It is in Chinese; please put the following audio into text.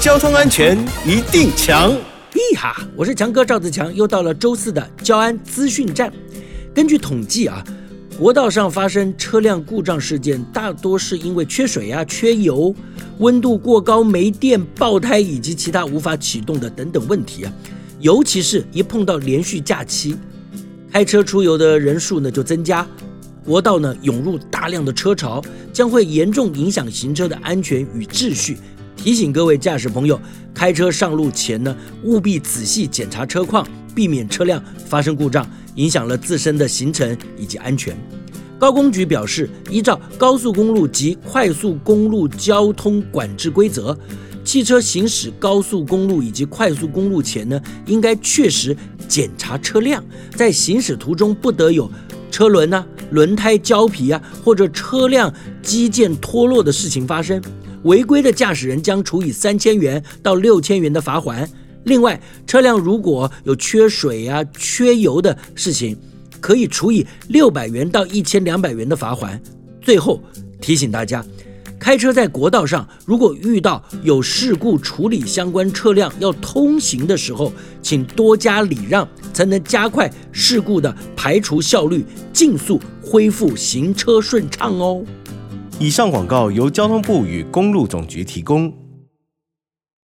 交通安全一定强！嘿哈，我是强哥赵自强，又到了周四的交安资讯站。根据统计啊，国道上发生车辆故障事件，大多是因为缺水啊、缺油、温度过高、没电、爆胎以及其他无法启动的等等问题啊。尤其是一碰到连续假期，开车出游的人数呢就增加，国道呢涌入大量的车潮，将会严重影响行车的安全与秩序。提醒各位驾驶朋友，开车上路前呢，务必仔细检查车况，避免车辆发生故障，影响了自身的行程以及安全。高公局表示，依照高速公路及快速公路交通管制规则，汽车行驶高速公路以及快速公路前呢，应该确实检查车辆，在行驶途中不得有车轮啊、轮胎胶皮啊或者车辆机件脱落的事情发生。违规的驾驶人将处以三千元到六千元的罚款。另外，车辆如果有缺水啊、缺油的事情，可以处以六百元到一千两百元的罚款。最后提醒大家，开车在国道上，如果遇到有事故处理相关车辆要通行的时候，请多加礼让，才能加快事故的排除效率，尽速恢复行车顺畅哦。以上广告由交通部与公路总局提供。